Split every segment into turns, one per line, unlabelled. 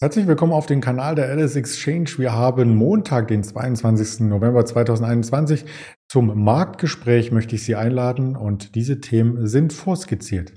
Herzlich willkommen auf den Kanal der Alice Exchange. Wir haben Montag, den 22. November 2021. Zum Marktgespräch möchte ich Sie einladen und diese Themen sind vorskizziert.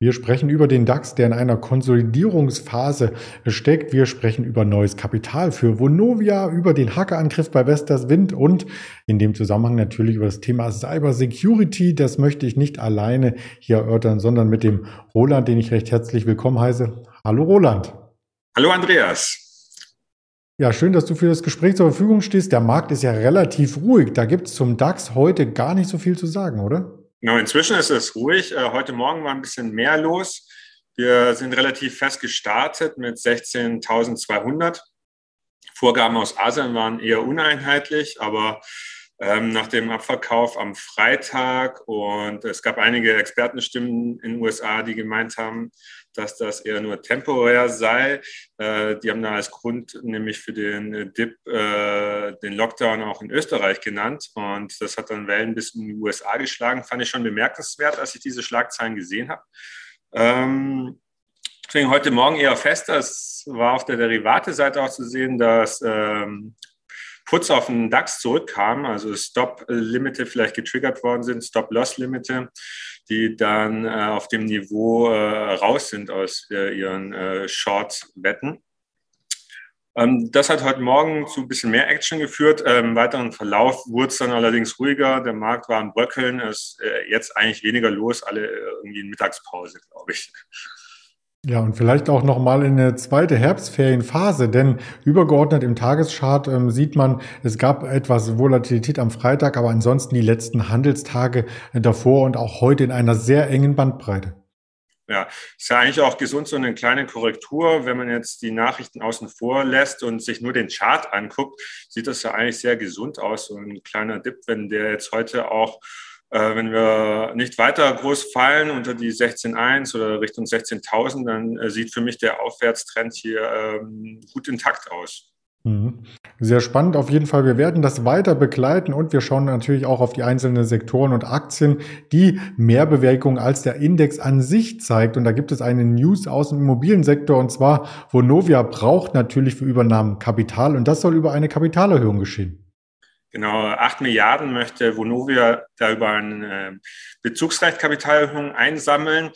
Wir sprechen über den DAX, der in einer Konsolidierungsphase steckt. Wir sprechen über neues Kapital für Vonovia, über den Hackerangriff bei Vestas Wind und in dem Zusammenhang natürlich über das Thema Cyber Security. Das möchte ich nicht alleine hier erörtern, sondern mit dem Roland, den ich recht herzlich willkommen heiße. Hallo Roland.
Hallo Andreas.
Ja, schön, dass du für das Gespräch zur Verfügung stehst. Der Markt ist ja relativ ruhig. Da gibt es zum DAX heute gar nicht so viel zu sagen, oder?
Genau, inzwischen ist es ruhig. Äh, heute Morgen war ein bisschen mehr los. Wir sind relativ fest gestartet mit 16.200. Vorgaben aus Asien waren eher uneinheitlich, aber nach dem Abverkauf am Freitag und es gab einige Expertenstimmen in den USA, die gemeint haben, dass das eher nur temporär sei. Äh, die haben da als Grund nämlich für den Dip äh, den Lockdown auch in Österreich genannt und das hat dann Wellen bis in die USA geschlagen. Fand ich schon bemerkenswert, als ich diese Schlagzeilen gesehen habe. Ähm, deswegen heute Morgen eher fester. Es war auf der Derivate-Seite auch zu sehen, dass Puts auf den DAX zurückkamen, also Stop-Limite vielleicht getriggert worden sind, Stop-Loss-Limite, die dann äh, auf dem Niveau äh, raus sind aus äh, ihren äh, Short-Wetten. Ähm, das hat heute Morgen zu ein bisschen mehr Action geführt. Im ähm, weiteren Verlauf wurde es dann allerdings ruhiger. Der Markt war am Bröckeln. Es ist äh, jetzt eigentlich weniger los, alle äh, irgendwie in Mittagspause, glaube ich.
Ja, und vielleicht auch nochmal in eine zweite Herbstferienphase, denn übergeordnet im Tageschart ähm, sieht man, es gab etwas Volatilität am Freitag, aber ansonsten die letzten Handelstage davor und auch heute in einer sehr engen Bandbreite.
Ja, ist ja eigentlich auch gesund, so eine kleine Korrektur. Wenn man jetzt die Nachrichten außen vor lässt und sich nur den Chart anguckt, sieht das ja eigentlich sehr gesund aus. So ein kleiner Dip, wenn der jetzt heute auch äh, wenn wir nicht weiter groß fallen unter die 16.1 oder Richtung 16.000, dann äh, sieht für mich der Aufwärtstrend hier ähm, gut intakt aus.
Mhm. Sehr spannend auf jeden Fall. Wir werden das weiter begleiten und wir schauen natürlich auch auf die einzelnen Sektoren und Aktien, die mehr Bewegung als der Index an sich zeigt. Und da gibt es eine News aus dem Immobiliensektor und zwar, Vonovia braucht natürlich für Übernahmen Kapital und das soll über eine Kapitalerhöhung geschehen.
Genau, 8 Milliarden möchte Vonovia da über eine äh, Bezugsrecht-Kapitalerhöhung einsammeln.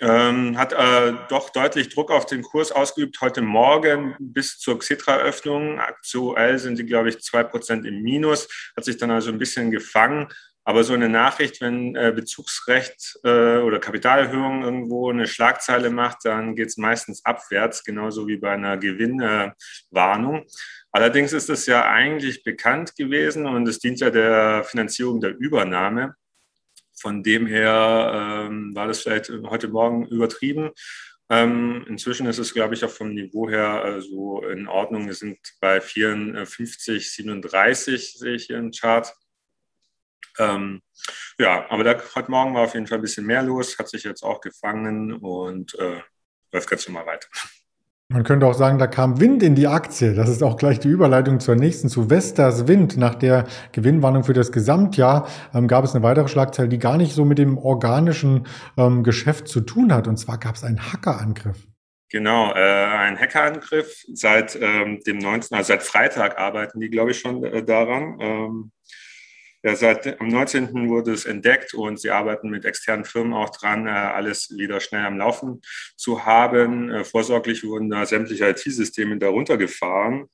Ähm, hat äh, doch deutlich Druck auf den Kurs ausgeübt heute Morgen bis zur Xetra-Öffnung. Aktuell sind die, glaube ich, zwei Prozent im Minus, hat sich dann also ein bisschen gefangen. Aber so eine Nachricht, wenn äh, Bezugsrecht äh, oder Kapitalerhöhung irgendwo eine Schlagzeile macht, dann geht es meistens abwärts, genauso wie bei einer Gewinnwarnung. Allerdings ist es ja eigentlich bekannt gewesen und es dient ja der Finanzierung der Übernahme. Von dem her ähm, war das vielleicht heute Morgen übertrieben. Ähm, inzwischen ist es, glaube ich, auch vom Niveau her äh, so in Ordnung. Wir sind bei 54, 37, sehe ich hier im Chart. Ähm, ja, aber da, heute Morgen war auf jeden Fall ein bisschen mehr los, hat sich jetzt auch gefangen und äh, läuft ganz normal weiter.
Man könnte auch sagen, da kam Wind in die Aktie. Das ist auch gleich die Überleitung zur nächsten, zu Vestas Wind. Nach der Gewinnwarnung für das Gesamtjahr ähm, gab es eine weitere Schlagzeile, die gar nicht so mit dem organischen ähm, Geschäft zu tun hat. Und zwar gab es einen Hackerangriff.
Genau, äh, ein Hackerangriff. Seit ähm, dem 19., also seit Freitag arbeiten die, glaube ich, schon äh, daran. Ja, seit am 19. wurde es entdeckt und sie arbeiten mit externen Firmen auch dran, äh, alles wieder schnell am Laufen zu haben. Äh, vorsorglich wurden da sämtliche IT-Systeme darunter gefahren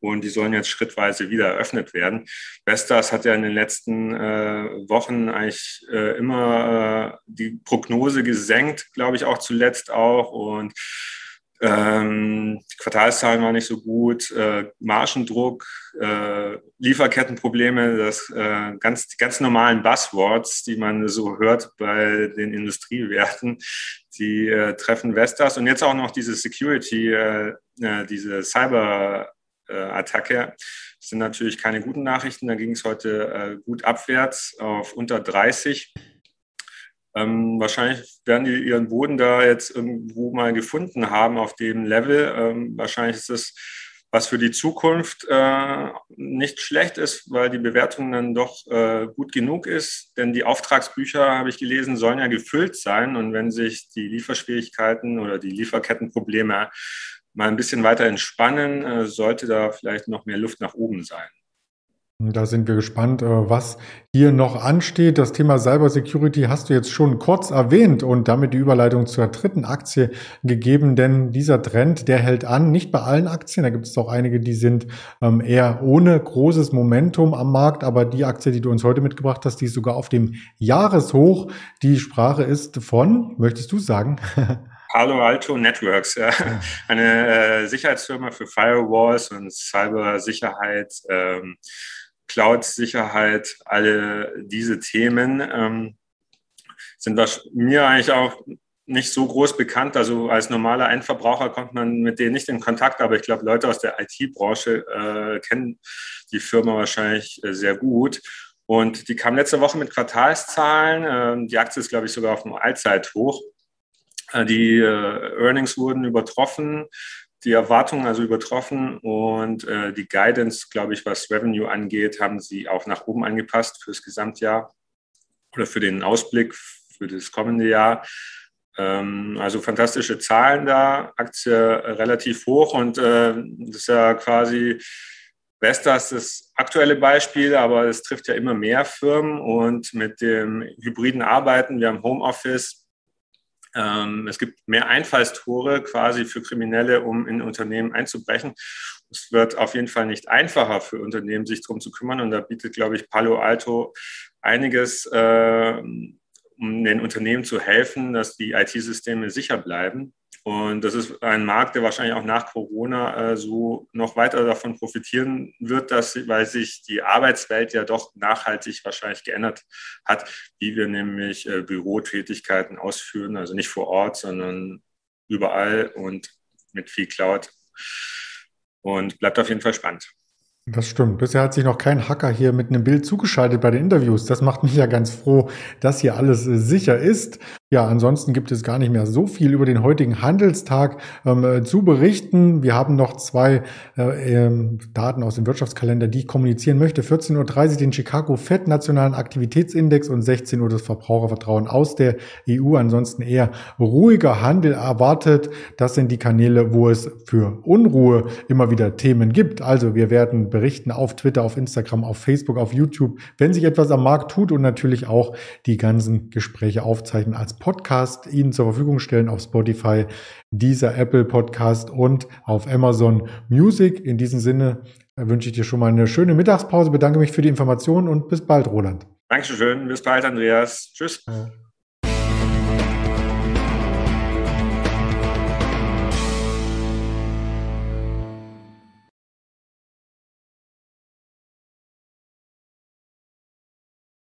und die sollen jetzt schrittweise wieder eröffnet werden. Vestas hat ja in den letzten äh, Wochen eigentlich äh, immer äh, die Prognose gesenkt, glaube ich auch zuletzt auch und ähm, die Quartalszahlen waren nicht so gut, äh, Margendruck, äh, Lieferkettenprobleme, das äh, ganz, die ganz normalen Buzzwords, die man so hört bei den Industriewerten, die äh, treffen Vestas und jetzt auch noch diese Security, äh, äh, diese Cyber-Attacke sind natürlich keine guten Nachrichten. Da ging es heute äh, gut abwärts auf unter 30. Ähm, wahrscheinlich werden die ihren Boden da jetzt irgendwo mal gefunden haben auf dem Level. Ähm, wahrscheinlich ist es was für die Zukunft äh, nicht schlecht ist, weil die Bewertung dann doch äh, gut genug ist. Denn die Auftragsbücher, habe ich gelesen, sollen ja gefüllt sein. Und wenn sich die Lieferschwierigkeiten oder die Lieferkettenprobleme mal ein bisschen weiter entspannen, äh, sollte da vielleicht noch mehr Luft nach oben sein.
Da sind wir gespannt, äh, was hier noch ansteht. Das Thema Cybersecurity hast du jetzt schon kurz erwähnt und damit die Überleitung zur dritten Aktie gegeben, denn dieser Trend, der hält an, nicht bei allen Aktien. Da gibt es auch einige, die sind ähm, eher ohne großes Momentum am Markt, aber die Aktie, die du uns heute mitgebracht hast, die ist sogar auf dem Jahreshoch. Die Sprache ist von, möchtest du sagen?
Palo Alto Networks, ja. eine äh, Sicherheitsfirma für Firewalls und Cybersicherheit. Ähm, Cloud-Sicherheit, alle diese Themen ähm, sind mir eigentlich auch nicht so groß bekannt. Also als normaler Endverbraucher kommt man mit denen nicht in Kontakt, aber ich glaube, Leute aus der IT-Branche äh, kennen die Firma wahrscheinlich äh, sehr gut. Und die kam letzte Woche mit Quartalszahlen. Ähm, die Aktie ist, glaube ich, sogar auf dem Allzeithoch. Äh, die äh, Earnings wurden übertroffen die Erwartungen also übertroffen und äh, die Guidance, glaube ich, was Revenue angeht, haben sie auch nach oben angepasst fürs Gesamtjahr oder für den Ausblick für das kommende Jahr. Ähm, also fantastische Zahlen da, Aktie relativ hoch und äh, das ist ja quasi Vestas das aktuelle Beispiel, aber es trifft ja immer mehr Firmen und mit dem hybriden Arbeiten, wir haben Homeoffice, es gibt mehr Einfallstore quasi für Kriminelle, um in Unternehmen einzubrechen. Es wird auf jeden Fall nicht einfacher für Unternehmen, sich darum zu kümmern. Und da bietet, glaube ich, Palo Alto einiges, äh, um den Unternehmen zu helfen, dass die IT-Systeme sicher bleiben. Und das ist ein Markt, der wahrscheinlich auch nach Corona äh, so noch weiter davon profitieren wird, dass, weil sich die Arbeitswelt ja doch nachhaltig wahrscheinlich geändert hat, wie wir nämlich äh, Bürotätigkeiten ausführen, also nicht vor Ort, sondern überall und mit viel Cloud. Und bleibt auf jeden Fall spannend.
Das stimmt. Bisher hat sich noch kein Hacker hier mit einem Bild zugeschaltet bei den Interviews. Das macht mich ja ganz froh, dass hier alles äh, sicher ist. Ja, ansonsten gibt es gar nicht mehr so viel über den heutigen Handelstag ähm, äh, zu berichten. Wir haben noch zwei äh, ähm, Daten aus dem Wirtschaftskalender, die ich kommunizieren möchte. 14.30 Uhr den Chicago Fed Nationalen Aktivitätsindex und 16 Uhr das Verbrauchervertrauen aus der EU. Ansonsten eher ruhiger Handel erwartet. Das sind die Kanäle, wo es für Unruhe immer wieder Themen gibt. Also wir werden berichten auf Twitter, auf Instagram, auf Facebook, auf YouTube, wenn sich etwas am Markt tut und natürlich auch die ganzen Gespräche aufzeichnen als Podcast Ihnen zur Verfügung stellen auf Spotify, dieser Apple Podcast und auf Amazon Music. In diesem Sinne wünsche ich dir schon mal eine schöne Mittagspause, bedanke mich für die Informationen und bis bald, Roland.
Dankeschön, bis bald, Andreas. Tschüss. Ja.